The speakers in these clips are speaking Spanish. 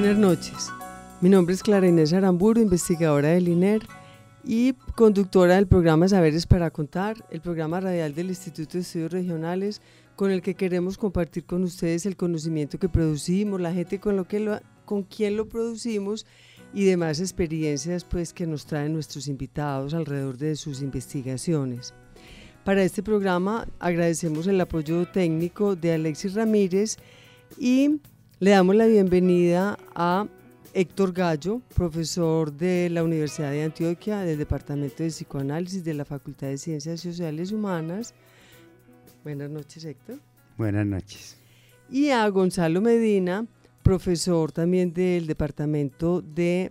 Buenas noches. Mi nombre es Clara Inés Aramburu, investigadora del INER y conductora del programa Saberes para Contar, el programa radial del Instituto de Estudios Regionales, con el que queremos compartir con ustedes el conocimiento que producimos, la gente con, lo que lo, con quien lo producimos y demás experiencias pues, que nos traen nuestros invitados alrededor de sus investigaciones. Para este programa agradecemos el apoyo técnico de Alexis Ramírez y le damos la bienvenida a Héctor Gallo, profesor de la Universidad de Antioquia del Departamento de Psicoanálisis de la Facultad de Ciencias Sociales Humanas. Buenas noches, Héctor. Buenas noches. Y a Gonzalo Medina, profesor también del Departamento de,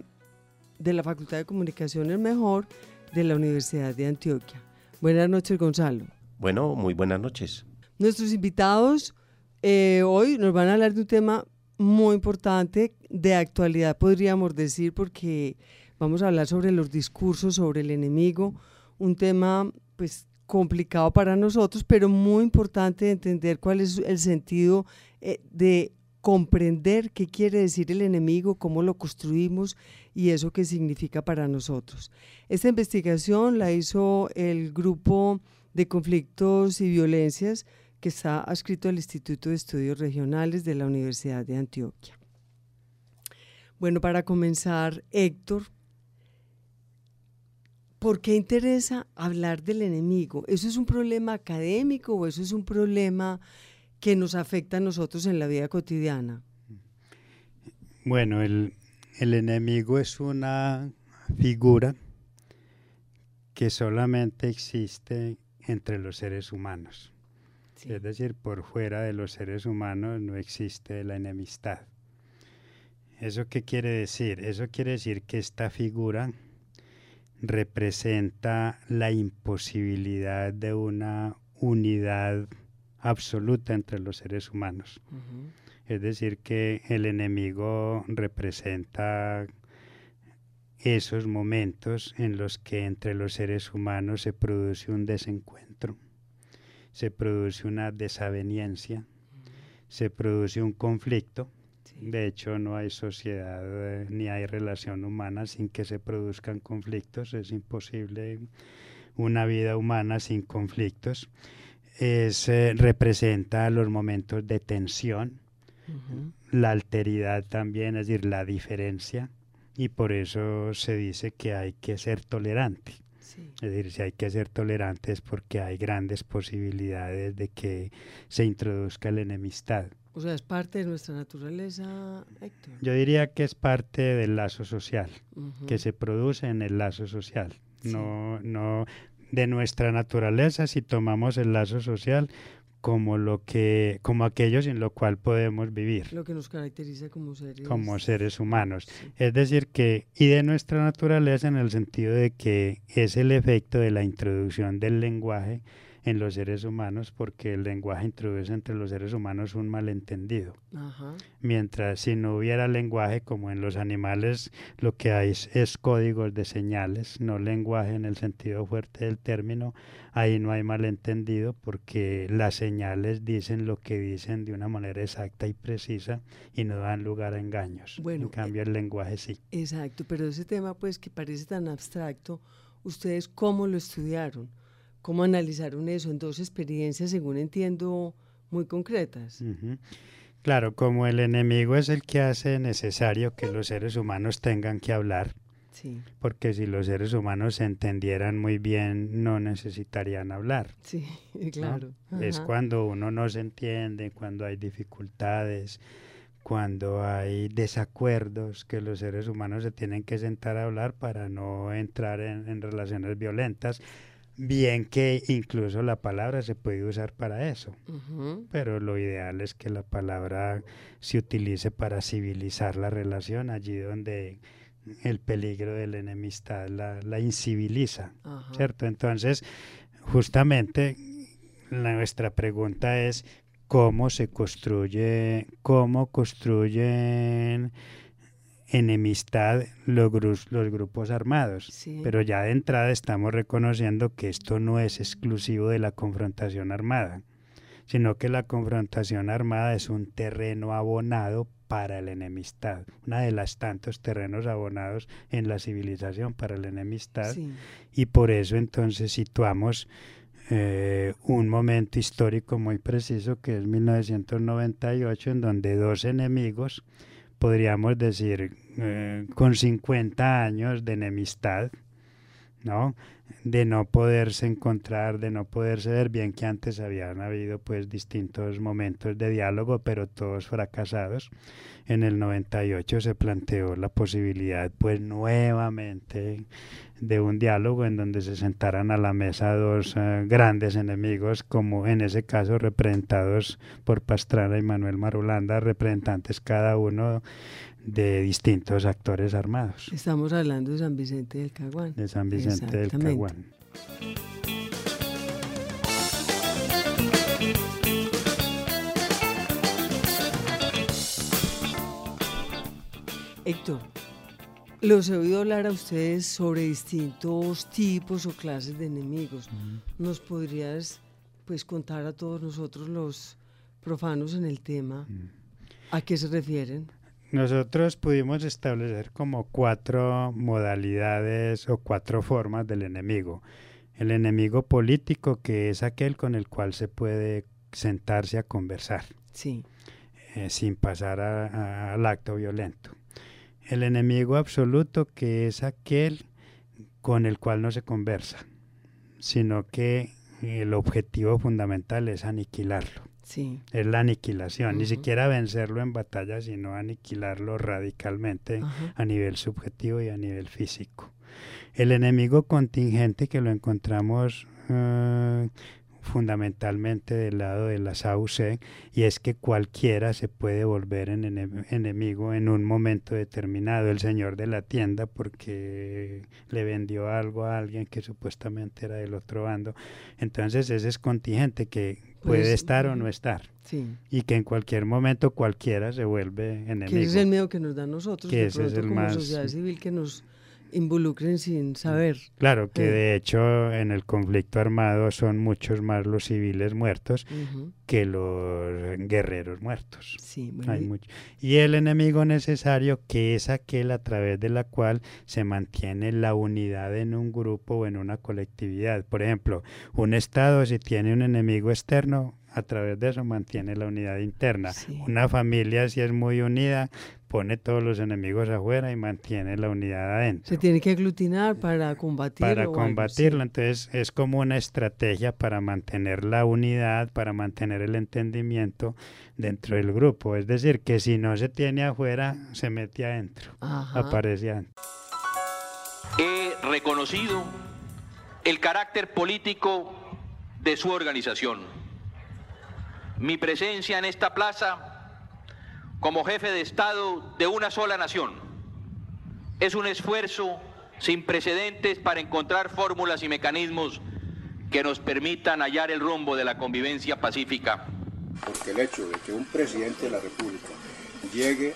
de la Facultad de Comunicaciones Mejor de la Universidad de Antioquia. Buenas noches, Gonzalo. Bueno, muy buenas noches. Nuestros invitados eh, hoy nos van a hablar de un tema muy importante, de actualidad podríamos decir, porque vamos a hablar sobre los discursos, sobre el enemigo, un tema pues complicado para nosotros, pero muy importante de entender cuál es el sentido eh, de comprender qué quiere decir el enemigo, cómo lo construimos y eso qué significa para nosotros. Esta investigación la hizo el grupo de conflictos y violencias que está adscrito al Instituto de Estudios Regionales de la Universidad de Antioquia. Bueno, para comenzar, Héctor, ¿por qué interesa hablar del enemigo? ¿Eso es un problema académico o eso es un problema que nos afecta a nosotros en la vida cotidiana? Bueno, el, el enemigo es una figura que solamente existe entre los seres humanos. Sí. Es decir, por fuera de los seres humanos no existe la enemistad. ¿Eso qué quiere decir? Eso quiere decir que esta figura representa la imposibilidad de una unidad absoluta entre los seres humanos. Es decir, que el enemigo representa esos momentos en los que entre los seres humanos se produce un desencuentro, se produce una desaveniencia, se produce un conflicto. Sí. De hecho, no hay sociedad eh, ni hay relación humana sin que se produzcan conflictos. Es imposible una vida humana sin conflictos. Es, eh, representa los momentos de tensión, la alteridad también, es decir, la diferencia, y por eso se dice que hay que ser tolerante. Sí. Es decir, si hay que ser tolerante es porque hay grandes posibilidades de que se introduzca la enemistad. O sea, es parte de nuestra naturaleza, Héctor. Yo diría que es parte del lazo social, Ujú. que se produce en el lazo social, Sí. no, no de nuestra naturaleza si tomamos el lazo social como lo que, como aquello sin lo cual podemos vivir. Lo que nos caracteriza como seres. como seres humanos. Sí. Es decir, que, y de nuestra naturaleza en el sentido de que es el efecto de la introducción del lenguaje en los seres humanos, porque el lenguaje introduce entre los seres humanos un malentendido. Ajá. Mientras si no hubiera lenguaje, como en los animales, lo que hay es, es códigos de señales, no lenguaje en el sentido fuerte del término, ahí no hay malentendido porque las señales dicen lo que dicen de una manera exacta y precisa y no dan lugar a engaños. Bueno, en cambio, el lenguaje sí. Exacto, pero ese tema pues que parece tan abstracto, ¿ustedes cómo lo estudiaron? ¿Cómo analizaron eso en dos experiencias, según entiendo, muy concretas? Claro, como el enemigo es el que hace necesario que los seres humanos tengan que hablar, Sí, porque si los seres humanos se entendieran muy bien, no necesitarían hablar. sí, ¿no? claro. Es cuando uno no se entiende, cuando hay dificultades, cuando hay desacuerdos que los seres humanos se tienen que sentar a hablar para no entrar en, en relaciones violentas bien que incluso la palabra se puede usar para eso, pero lo ideal es que la palabra se utilice para civilizar la relación allí donde el peligro de la enemistad la, la inciviliza. ¿cierto? Entonces, justamente la- nuestra pregunta es cómo se construye, cómo construyen enemistad los, gru- los grupos armados. Sí. Pero ya de entrada estamos reconociendo que esto no es exclusivo de la confrontación armada, sino que la confrontación armada es un terreno abonado para la enemistad, una de las tantos terrenos abonados en la civilización para la enemistad Sí. y por eso entonces situamos eh, un momento histórico muy preciso que es 1998 en donde dos enemigos podríamos decir eh, con 50 años de enemistad ¿no? De no poderse encontrar, de no poderse ver, bien que antes habían habido pues distintos momentos de diálogo, pero todos fracasados. En el 98 se planteó la posibilidad pues nuevamente de un diálogo en donde se sentaran a la mesa dos eh, grandes enemigos, como en ese caso representados por Pastrana y Manuel Marulanda, representantes cada uno de distintos actores armados Estamos hablando de San Vicente del Caguán. de San Vicente del. Caguán. Héctor, los he oído hablar a ustedes sobre distintos tipos o clases de enemigos. ¿Nos podrías pues contar a todos nosotros los profanos en el tema a qué se refieren? Nosotros pudimos establecer como cuatro modalidades o cuatro formas del enemigo. El enemigo político, que es aquel con el cual se puede sentarse a conversar Sí, eh, sin pasar a- a- al acto violento. El enemigo absoluto, que es aquel con el cual no se conversa, sino que el objetivo fundamental es aniquilarlo sí. es la aniquilación, ni siquiera vencerlo en batalla, sino aniquilarlo radicalmente a nivel subjetivo y a nivel físico. El enemigo contingente que lo encontramos eh, fundamentalmente del lado de las AUC y es que cualquiera se puede volver en ene- enemigo en un momento determinado. El señor de la tienda porque le vendió algo a alguien que supuestamente era del otro bando. Entonces ese es contingente que puede Pues, estar o no estar Sí, y que en cualquier momento cualquiera se vuelve enemigo. que ese es el miedo que nos da a nosotros, Que ese es el como más- sociedad civil, que nos involucren sin saber. Claro que Sí. de hecho en el conflicto armado son muchos más los civiles muertos que los guerreros muertos. Sí, bueno, Hay mucho. Y el enemigo necesario que es aquel a través de la cual se mantiene la unidad en un grupo o en una colectividad. Por ejemplo, un Estado si tiene un enemigo externo, a través de eso mantiene la unidad interna. Sí. Una familia si es muy unida, pone todos los enemigos afuera y mantiene la unidad adentro se tiene que aglutinar para combatir. para combatirlo. sí. Entonces es como una estrategia para mantener la unidad, para mantener el entendimiento dentro del grupo. Es decir, que si no se tiene afuera, se mete adentro, Ajá. aparece adentro. he reconocido el carácter político de su organización. Mi presencia en esta plaza como jefe de Estado de una sola nación es un esfuerzo sin precedentes para encontrar fórmulas y mecanismos que nos permitan hallar el rumbo de la convivencia pacífica. porque el hecho de que un presidente de la República llegue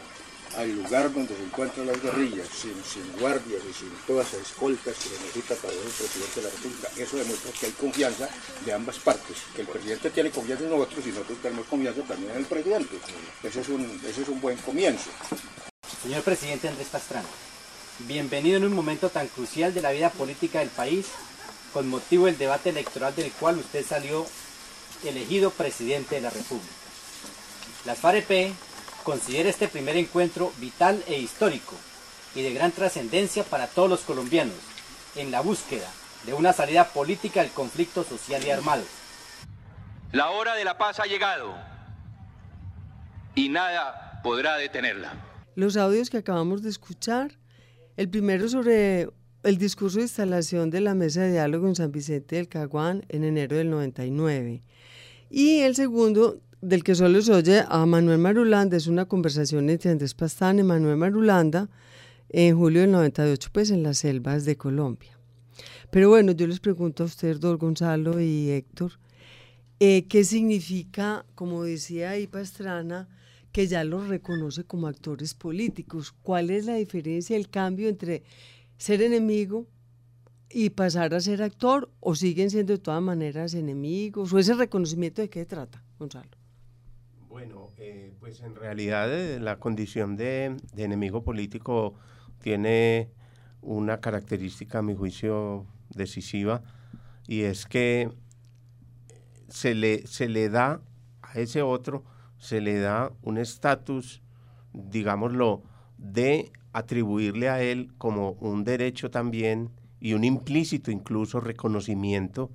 al lugar donde se encuentran las guerrillas sin, sin guardias y sin todas las escoltas que necesita para un presidente de la República, eso demuestra que hay confianza de ambas partes, que el presidente tiene confianza en nosotros y nosotros tenemos confianza también en el presidente. Ese es un, ese es un buen comienzo. Señor presidente Andrés Pastrana, bienvenido en un momento tan crucial de la vida política del país, con motivo del debate electoral del cual usted salió elegido presidente de la República. La FAREP considera este primer encuentro vital e histórico y de gran trascendencia para todos los colombianos en la búsqueda de una salida política al conflicto social y armado. La hora de la paz ha llegado y nada podrá detenerla. Los audios que acabamos de escuchar, el primero sobre el discurso de instalación de la mesa de diálogo en San Vicente del Caguán en enero del 99. Y el segundo, del que solo se oye a Manuel Marulanda, es una conversación entre Andrés Pastrana y Manuel Marulanda en julio del 98, pues en las selvas de Colombia. Pero bueno, yo les pregunto a ustedes, Don Gonzalo y Héctor, eh, ¿qué significa, como decía ahí Pastrana, que ya los reconoce como actores políticos? ¿Cuál es la diferencia, el cambio entre ser enemigo y pasar a ser actor o siguen siendo de todas maneras enemigos? ¿O ese reconocimiento de qué trata, Gonzalo? Bueno, eh, pues en realidad eh, la condición de, de enemigo político tiene una característica, a mi juicio, decisiva, y es que se le, se le da a ese otro, se le da un estatus, digámoslo, de atribuirle a él como un derecho también y un implícito incluso reconocimiento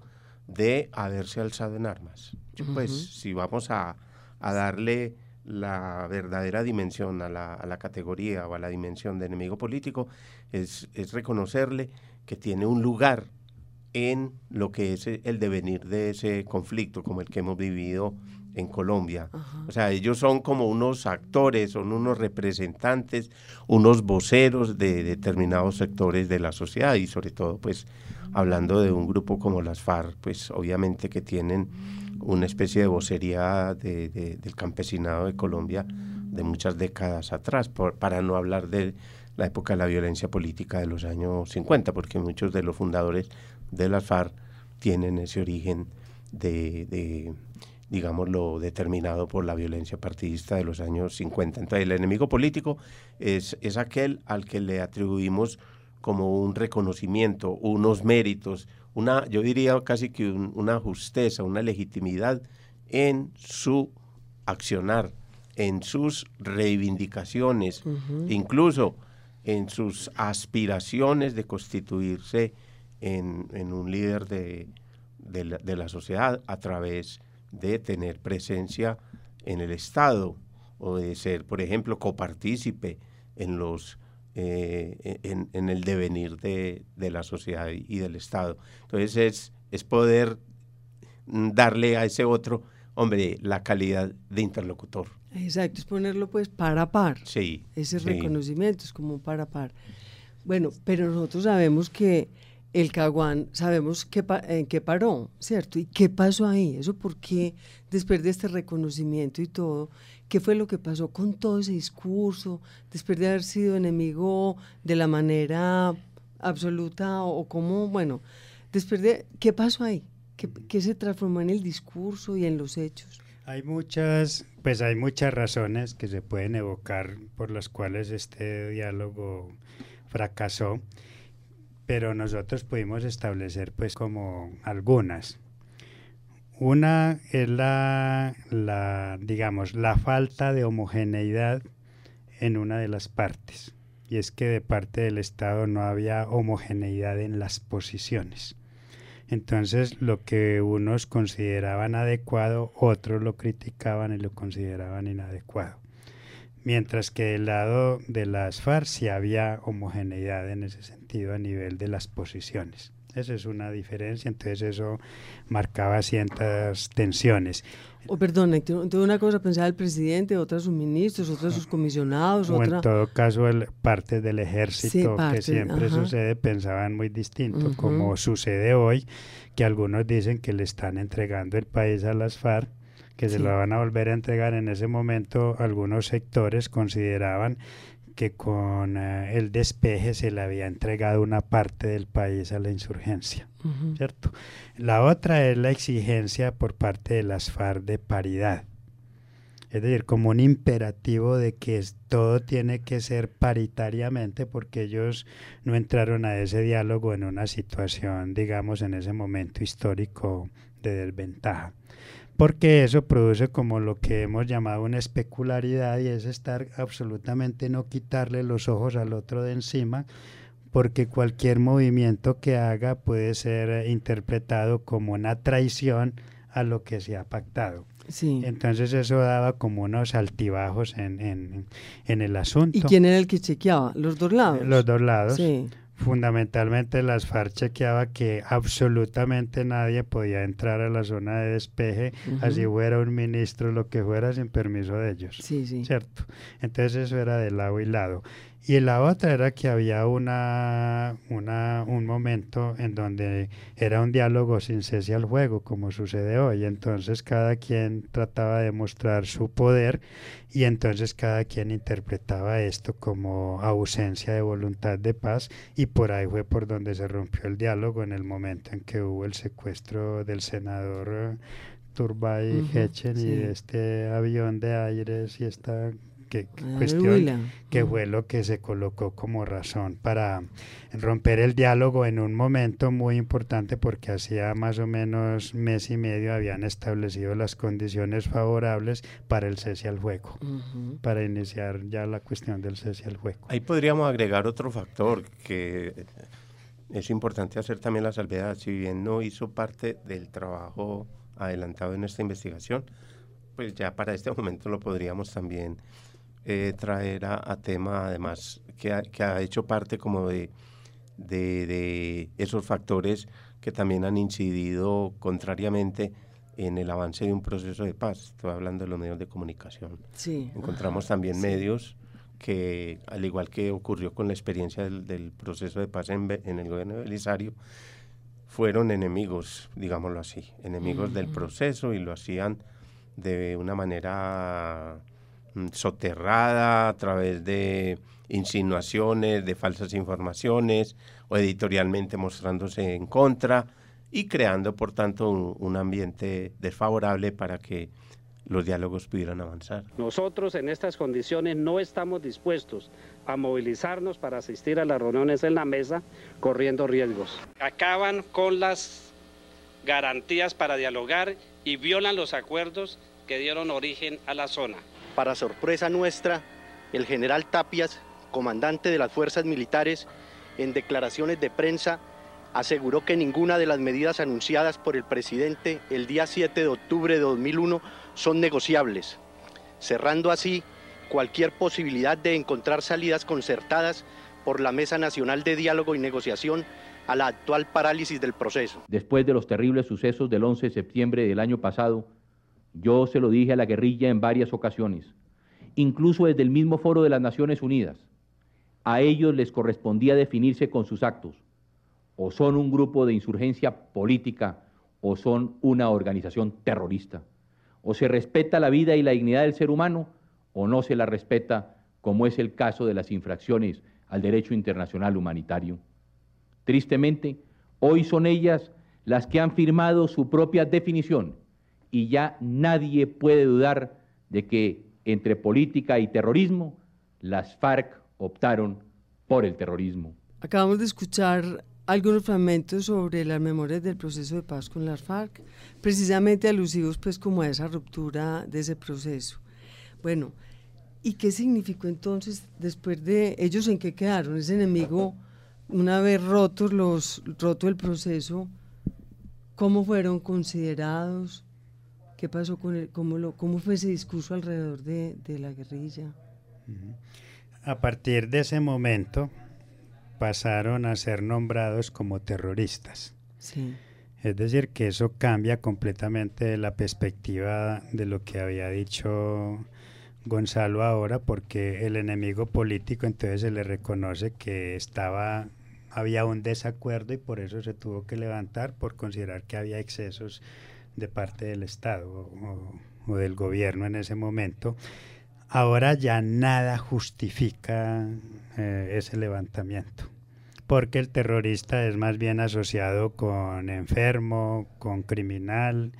de haberse alzado en armas. Pues si vamos a, a darle la verdadera dimensión a la, a la, categoría o a la dimensión de enemigo político es, es, reconocerle que tiene un lugar en lo que es el devenir de ese conflicto como el que hemos vivido en Colombia. Ajá. O sea, ellos son como unos actores, son unos representantes, unos voceros de determinados sectores de la sociedad y sobre todo, pues, hablando de un grupo como las FARC, pues obviamente que tienen una especie de vocería de, de, del campesinado de Colombia de muchas décadas atrás, para no hablar de la época de la violencia política de los años 50, porque muchos de los fundadores de las FARC tienen ese origen de, de digámoslo, determinado por la violencia partidista de los años 50. Entonces, el enemigo político es, es aquel al que le atribuimos como un reconocimiento, unos méritos, una, yo diría casi que un, una justeza, una legitimidad en su accionar, en sus reivindicaciones, uh -huh. incluso en sus aspiraciones de constituirse en, en un líder de, de, la, de, la, sociedad a través de tener presencia en el Estado o de ser, por ejemplo, copartícipe en los eh, en, en, el devenir de, de, la sociedad y del Estado. Entonces es, es poder darle a ese otro, hombre, la calidad de interlocutor. Exacto, es ponerlo pues par a par. Sí. Ese sí. reconocimiento es como par a par. Bueno, pero nosotros sabemos que el Caguán, sabemos en qué paró, ¿cierto? ¿Y qué pasó ahí? ¿Eso por qué, después de este reconocimiento y todo, qué fue lo que pasó con todo ese discurso, después de haber sido enemigo de la manera absoluta o, o cómo, bueno, después de, ¿qué pasó ahí? ¿Qué, ¿Qué se transformó en el discurso y en los hechos? Hay muchas, pues hay muchas razones que se pueden evocar por las cuales este diálogo fracasó pero nosotros pudimos establecer pues como algunas. Una es la, la, digamos, la falta de homogeneidad en una de las partes. Y es que de parte del Estado no había homogeneidad en las posiciones. Entonces lo que unos consideraban adecuado, otros lo criticaban y lo consideraban inadecuado mientras que del lado de las FARC sí había homogeneidad en ese sentido a nivel de las posiciones. Esa es una diferencia, entonces eso marcaba ciertas tensiones. Oh, perdón, entonces una cosa pensaba el presidente, otra sus ministros, otra sus comisionados, o otra... en todo caso el, parte del ejército sí, parte, que siempre ajá. sucede pensaban muy distinto, Uh -huh. como sucede hoy, que algunos dicen que le están entregando el país a las FARC que se sí. lo van a volver a entregar en ese momento, algunos sectores consideraban que con uh, el despeje se le había entregado una parte del país a la insurgencia, uh -huh. ¿cierto? La otra es la exigencia por parte de las FARC de paridad, es decir, como un imperativo de que todo tiene que ser paritariamente porque ellos no entraron a ese diálogo en una situación, digamos, en ese momento histórico de desventaja porque eso produce como lo que hemos llamado una especularidad y es estar absolutamente no quitarle los ojos al otro de encima, porque cualquier movimiento que haga puede ser interpretado como una traición a lo que se ha pactado. Sí. Entonces eso daba como unos altibajos en, en, en el asunto. ¿Y quién era el que chequeaba? ¿Los dos lados? Los dos lados. Sí. Fundamentalmente las FARC chequeaba que absolutamente nadie podía entrar a la zona de despeje, así fuera un ministro, lo que fuera, sin permiso de ellos. Sí, sí. ¿Cierto? Entonces eso era de lado y lado. Y la otra era que había una, una, un momento en donde era un diálogo sin cese al juego, como sucede hoy. Entonces cada quien trataba de mostrar su poder y entonces cada quien interpretaba esto como ausencia de voluntad de paz y por ahí fue por donde se rompió el diálogo en el momento en que hubo el secuestro del senador Turbay Hechen y de este avión de aires y esta que, Ah, cuestión que Ujú. fue lo que se colocó como razón para romper el diálogo en un momento muy importante porque hacía más o menos mes y medio habían establecido las condiciones favorables para el cese al fuego, Ujú. para iniciar ya la cuestión del cese al fuego. Ahí podríamos agregar otro factor que es importante hacer también la salvedad. Si bien no hizo parte del trabajo adelantado en esta investigación, pues ya para este momento lo podríamos también eh, traer a, a tema, además, que ha, que ha hecho parte como de, de, de esos factores que también han incidido contrariamente en el avance de un proceso de paz. Estoy hablando de los medios de comunicación. Sí. Encontramos ajá, también sí. medios que, al igual que ocurrió con la experiencia del, del proceso de paz en, el gobierno de Belisario, fueron enemigos, digámoslo así, enemigos del Ujú. proceso y lo hacían de una manera mm, soterrada a través de insinuaciones, de falsas informaciones o editorialmente mostrándose en contra y creando, por tanto, un, un ambiente desfavorable para que los diálogos pudieran avanzar. Nosotros en estas condiciones no estamos dispuestos a movilizarnos para asistir a las reuniones en la mesa corriendo riesgos. Acaban con las garantías para dialogar y violan los acuerdos que dieron origen a la zona. Para sorpresa nuestra, el general Tapias, comandante de las fuerzas militares, en declaraciones de prensa aseguró que ninguna de las medidas anunciadas por el presidente el día 7 de octubre de 2001 son negociables, cerrando así cualquier posibilidad de encontrar salidas concertadas por la Mesa Nacional de Diálogo y Negociación a la actual parálisis del proceso. Después de los terribles sucesos del 11 de septiembre del año pasado, yo se lo dije a la guerrilla en varias ocasiones, incluso desde el mismo foro de las Naciones Unidas. A ellos les correspondía definirse con sus actos. O son un grupo de insurgencia política o son una organización terrorista. O se respeta la vida y la dignidad del ser humano o no se la respeta, como es el caso de las infracciones al derecho internacional humanitario. Tristemente, hoy son ellas las que han firmado su propia definición y ya nadie puede dudar de que entre política y terrorismo, las FARC optaron por el terrorismo. Acabamos de escuchar algunos fragmentos sobre las memorias del proceso de paz con las FARC, precisamente alusivos pues como a esa ruptura de ese proceso. Bueno, ¿y qué significó entonces después de ellos en qué quedaron? Ese enemigo, una vez rotos los, roto el proceso, ¿cómo fueron considerados? ¿Qué pasó con el, cómo, lo, cómo fue ese discurso alrededor de, de la guerrilla? A partir de ese momento pasaron a ser nombrados como terroristas. Sí. Es decir, que eso cambia completamente la perspectiva de lo que había dicho Gonzalo ahora, porque el enemigo político entonces se le reconoce que estaba había un desacuerdo y por eso se tuvo que levantar por considerar que había excesos de parte del Estado o, o del gobierno en ese momento. Ahora ya nada justifica eh, ese levantamiento, porque el terrorista es más bien asociado con enfermo, con criminal,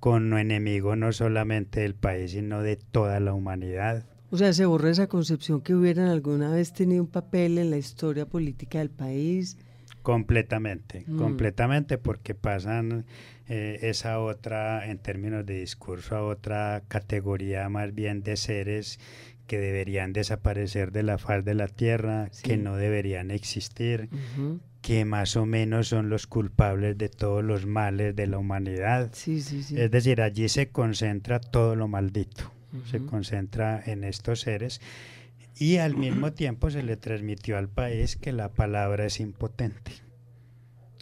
con enemigo no solamente del país, sino de toda la humanidad. O sea, se borra esa concepción que hubieran alguna vez tenido un papel en la historia política del país. Completamente, Mm. completamente, porque pasan eh, esa otra, en términos de discurso, a otra categoría más bien de seres que deberían desaparecer de la faz de la tierra, que no deberían existir, que más o menos son los culpables de todos los males de la humanidad. Sí, sí, sí. Es decir, allí se concentra todo lo maldito, se concentra en estos seres y al mismo tiempo se le transmitió al país que la palabra es impotente.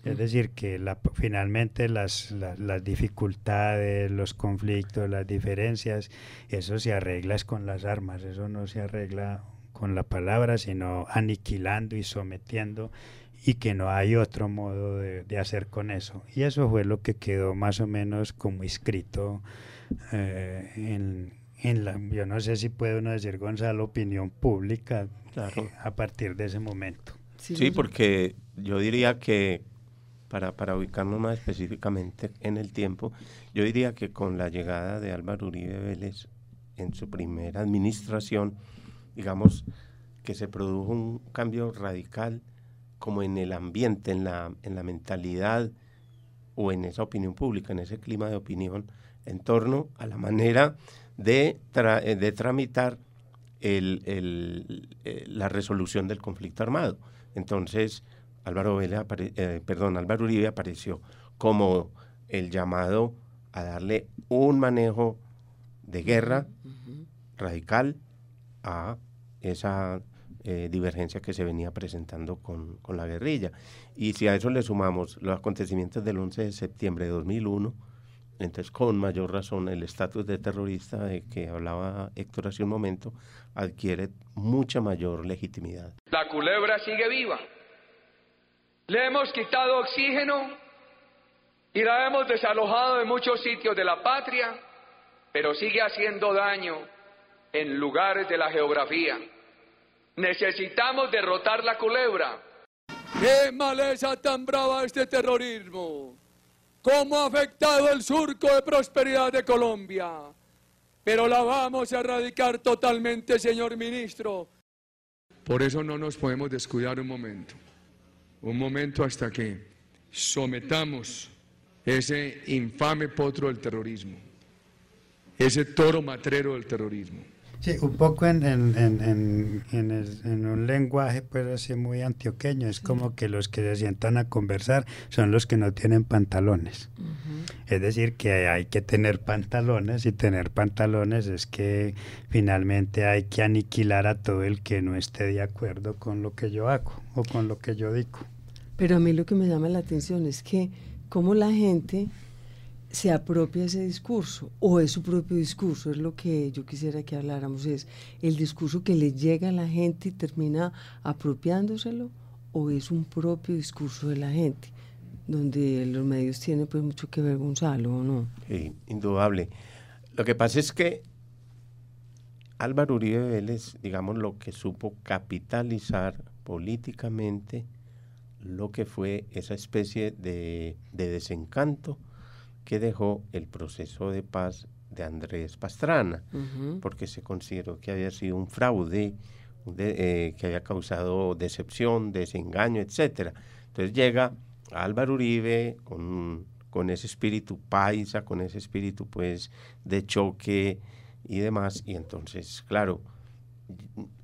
Es decir, que la, finalmente las, las, dificultades, los conflictos, las diferencias, eso se arregla con las armas, eso no se arregla con la palabra, sino aniquilando y sometiendo y que no hay otro modo de, hacer con eso. Y eso fue lo que quedó más o menos como escrito eh, en, en, la, yo no sé si puede uno decir, Gonzalo, opinión pública eh, a partir de ese momento. Sí, porque yo diría que, para, para ubicarnos más específicamente en el tiempo, yo diría que con la llegada de Álvaro Uribe Vélez en su primera administración, digamos que se produjo un cambio radical como en el ambiente, en la, en la mentalidad o en esa opinión pública, en ese clima de opinión, en torno a la manera de, eh, de tramitar el, el, eh, la resolución del conflicto armado. Entonces, Álvaro, Vélez eh, perdón, Álvaro Uribe apareció como el llamado a darle un manejo de guerra radical a esa eh, divergencia que se venía presentando con, con, la guerrilla. Y si a eso le sumamos los acontecimientos del 11 de septiembre de 2001, entonces con mayor razón el estatus de terrorista de que hablaba Héctor hace un momento adquiere mucha mayor legitimidad. La culebra sigue viva. Le hemos quitado oxígeno y la hemos desalojado de muchos sitios de la patria, pero sigue haciendo daño en lugares de la geografía. Necesitamos derrotar la culebra. ¡Qué maleza tan brava este terrorismo! ¿Cómo ha afectado el surco de prosperidad de Colombia? Pero la vamos a erradicar totalmente, señor ministro. Por eso no nos podemos descuidar un momento. Un momento hasta que sometamos ese infame potro del terrorismo, ese toro matrero del terrorismo. Sí, un poco en, en, en, en, un lenguaje pues así muy antioqueño, es como que los que se sientan a conversar son los que no tienen pantalones. Es decir, que hay que tener pantalones y tener pantalones es que finalmente hay que aniquilar a todo el que no esté de acuerdo con lo que yo hago o con lo que yo digo. Pero a mí lo que me llama la atención es que como la gente se apropia ese discurso o es su propio discurso, es lo que yo quisiera que habláramos, es el discurso que le llega a la gente y termina apropiándoselo o es un propio discurso de la gente, donde los medios tienen pues mucho que ver Gonzalo o no. Sí, indudable. Lo que pasa es que Álvaro Uribe Vélez, digamos, lo que supo capitalizar políticamente lo que fue esa especie de, de desencanto que dejó el proceso de paz de Andrés Pastrana, porque se consideró que había sido un fraude, eh, que había causado decepción, desengaño, etcétera. Entonces llega Álvaro Uribe con, con ese espíritu paisa, con ese espíritu pues de choque y demás, y entonces, claro,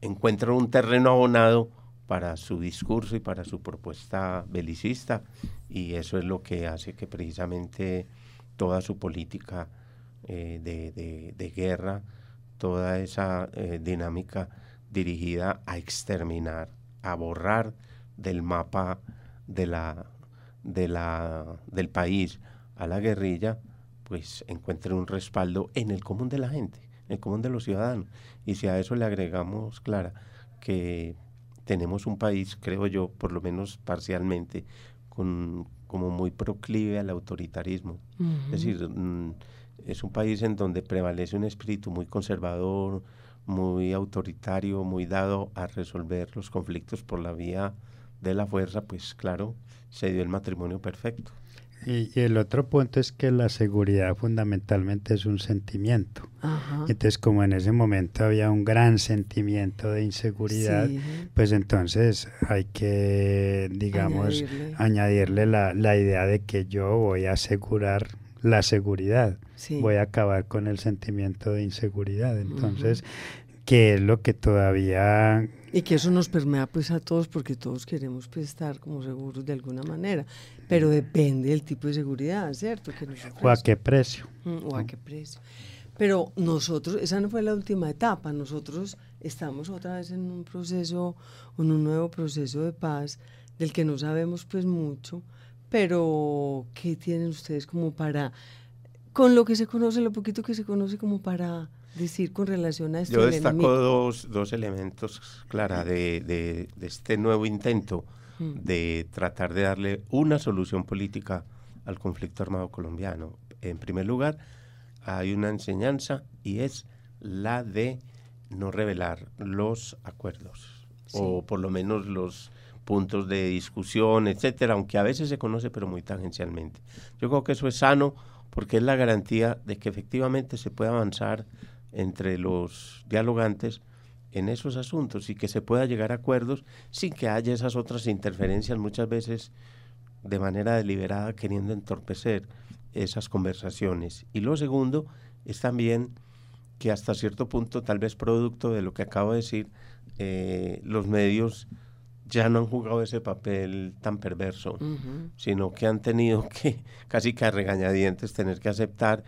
encuentra un terreno abonado para su discurso y para su propuesta belicista, y eso es lo que hace que precisamente toda su política eh, de, guerra, toda esa eh, dinámica dirigida a exterminar, a borrar del mapa de la, de la, del país a la guerrilla, pues encuentre un respaldo en el común de la gente, en el común de los ciudadanos. Y si a eso le agregamos, Clara, que tenemos un país, creo yo, por lo menos parcialmente, con, como muy proclive al autoritarismo. Es decir, mm, es un país en donde prevalece un espíritu muy conservador, muy autoritario, muy dado a resolver los conflictos por la vía de la fuerza, pues claro, se dio el matrimonio perfecto. Y, el otro punto es que la seguridad fundamentalmente es un sentimiento. Entonces, como en ese momento había un gran sentimiento de inseguridad, pues entonces hay que, digamos, añadirle, la, la, idea de que yo voy a asegurar la seguridad, voy a acabar con el sentimiento de inseguridad. Entonces, que es lo que todavía Y que eso nos permea pues a todos porque todos queremos pues, estar como seguros de alguna manera, pero depende del tipo de seguridad, ¿cierto? Que nos ¿O a qué precio? Mm, o a qué precio. Pero nosotros, esa no fue la última etapa, nosotros estamos otra vez en un proceso, en un nuevo proceso de paz del que no sabemos pues mucho, pero ¿qué tienen ustedes como para, con lo que se conoce, lo poquito que se conoce como para decir con relación a esto? Yo destaco dos, dos, elementos, Clara, de, de, de este nuevo intento mm. de tratar de darle una solución política al conflicto armado colombiano. En primer lugar, hay una enseñanza y es la de no revelar los acuerdos o por lo menos los puntos de discusión, etcétera, aunque a veces se conoce pero muy tangencialmente. Yo creo que eso es sano porque es la garantía de que efectivamente se pueda avanzar entre los dialogantes en esos asuntos y que se pueda llegar a acuerdos sin que haya esas otras interferencias muchas veces de manera deliberada queriendo entorpecer esas conversaciones. Y lo segundo es también que hasta cierto punto, tal vez producto de lo que acabo de decir, eh, los medios ya no han jugado ese papel tan perverso, sino que han tenido que, casi que a regañadientes, tener que aceptar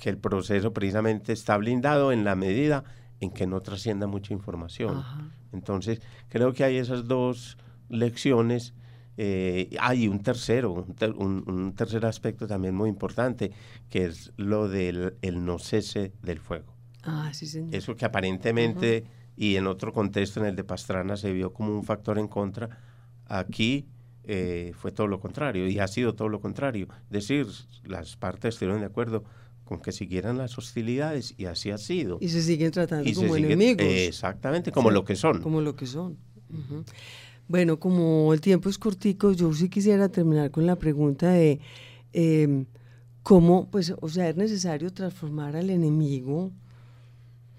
que el proceso precisamente está blindado en la medida en que no trascienda mucha información. Entonces, creo que hay esas dos lecciones eh, hay un tercero, un, tercer aspecto también muy importante, que es lo del el no cese del fuego. Ah, sí, señor. Eso que aparentemente, y en otro contexto, en el de Pastrana, se vio como un factor en contra, aquí eh, fue todo lo contrario, y ha sido todo lo contrario. Es decir, las partes estuvieron de acuerdo con que siguieran las hostilidades, y así ha sido. Y se siguen tratando como enemigos. exactamente, como lo que son. Como lo que son. Bueno, como el tiempo es cortico, yo sí quisiera terminar con la pregunta de em, cómo, pues, o sea, es necesario transformar al enemigo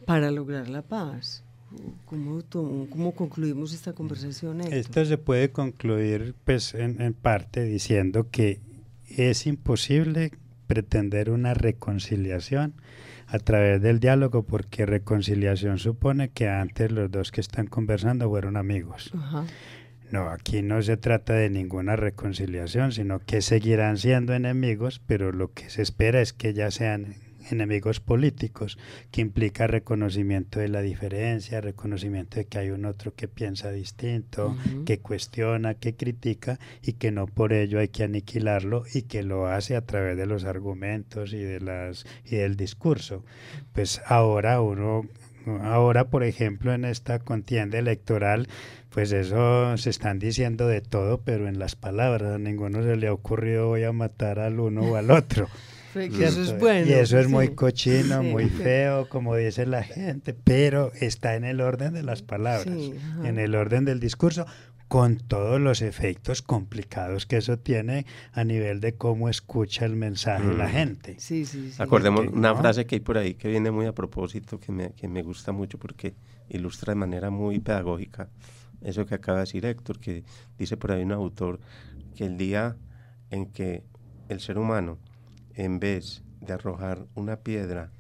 para lograr la paz. ¿Cómo, cómo concluimos esta conversación? Esto se puede concluir, pues, en, en parte diciendo que es imposible pretender una reconciliación a través del diálogo, porque reconciliación supone que antes los dos que están conversando fueron amigos. Ajá. No, aquí no se trata de ninguna reconciliación, sino que seguirán siendo enemigos, pero lo que se espera es que ya sean enemigos políticos, que implica reconocimiento de la diferencia, reconocimiento de que hay un otro que piensa distinto, que cuestiona, que critica y que no por ello hay que aniquilarlo y que lo hace a través de los argumentos y de las y del discurso. Pues ahora uno ahora por ejemplo en esta contienda electoral pues eso se están diciendo de todo, pero en las palabras a ninguno se le ha ocurrido voy a matar al uno o al otro. y eso es bueno. Y eso es muy cochino, muy feo, como dice la gente, pero está en el orden de las palabras, en el orden del discurso, con todos los efectos complicados que eso tiene a nivel de cómo escucha el mensaje la mm. gente. Sí, sí, Acordemos una frase que hay por ahí que viene muy a propósito, que me, que me gusta mucho porque ilustra de manera muy pedagógica eso que acaba de decir Héctor, que dice por ahí un autor que el día en que el ser humano, en vez de arrojar una piedra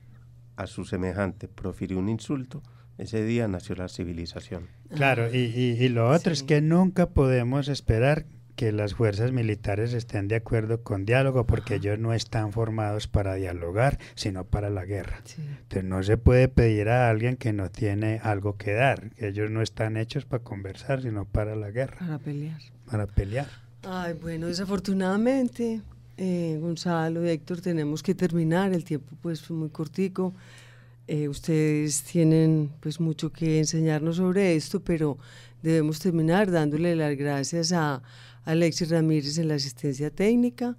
a su semejante, profirió un insulto, ese día nació la civilización. Claro, y, y, lo otro es que nunca podemos esperar que las fuerzas militares estén de acuerdo con diálogo porque ellos no están formados para dialogar, sino para la guerra. Entonces no se puede pedir a alguien que no tiene algo que dar, que ellos no están hechos para conversar, sino para la guerra. Para pelear. Para pelear. Ay, bueno, desafortunadamente, eh, Gonzalo y Héctor, tenemos que terminar, el tiempo pues fue muy cortico. Eh, ustedes tienen pues mucho que enseñarnos sobre esto, pero debemos terminar dándole las gracias a Alexis Ramírez en la asistencia técnica,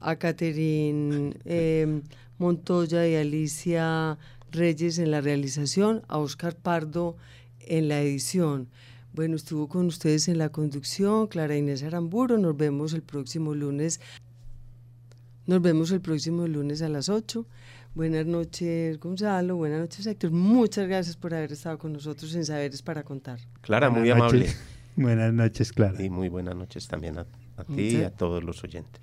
a Caterín em, Montoya y Alicia Reyes en la realización, a Oscar Pardo en la edición. Bueno, estuvo con ustedes en la conducción Clara Inés Aramburo. Nos vemos el próximo lunes. Nos vemos el próximo lunes a las 8. Buenas noches, Gonzalo. Buenas noches, Héctor. Muchas gracias por haber estado con nosotros en Saberes para Contar. Clara, muy amable. Buenas noches, Clara. Y muy buenas noches también a, ti y a todos los oyentes.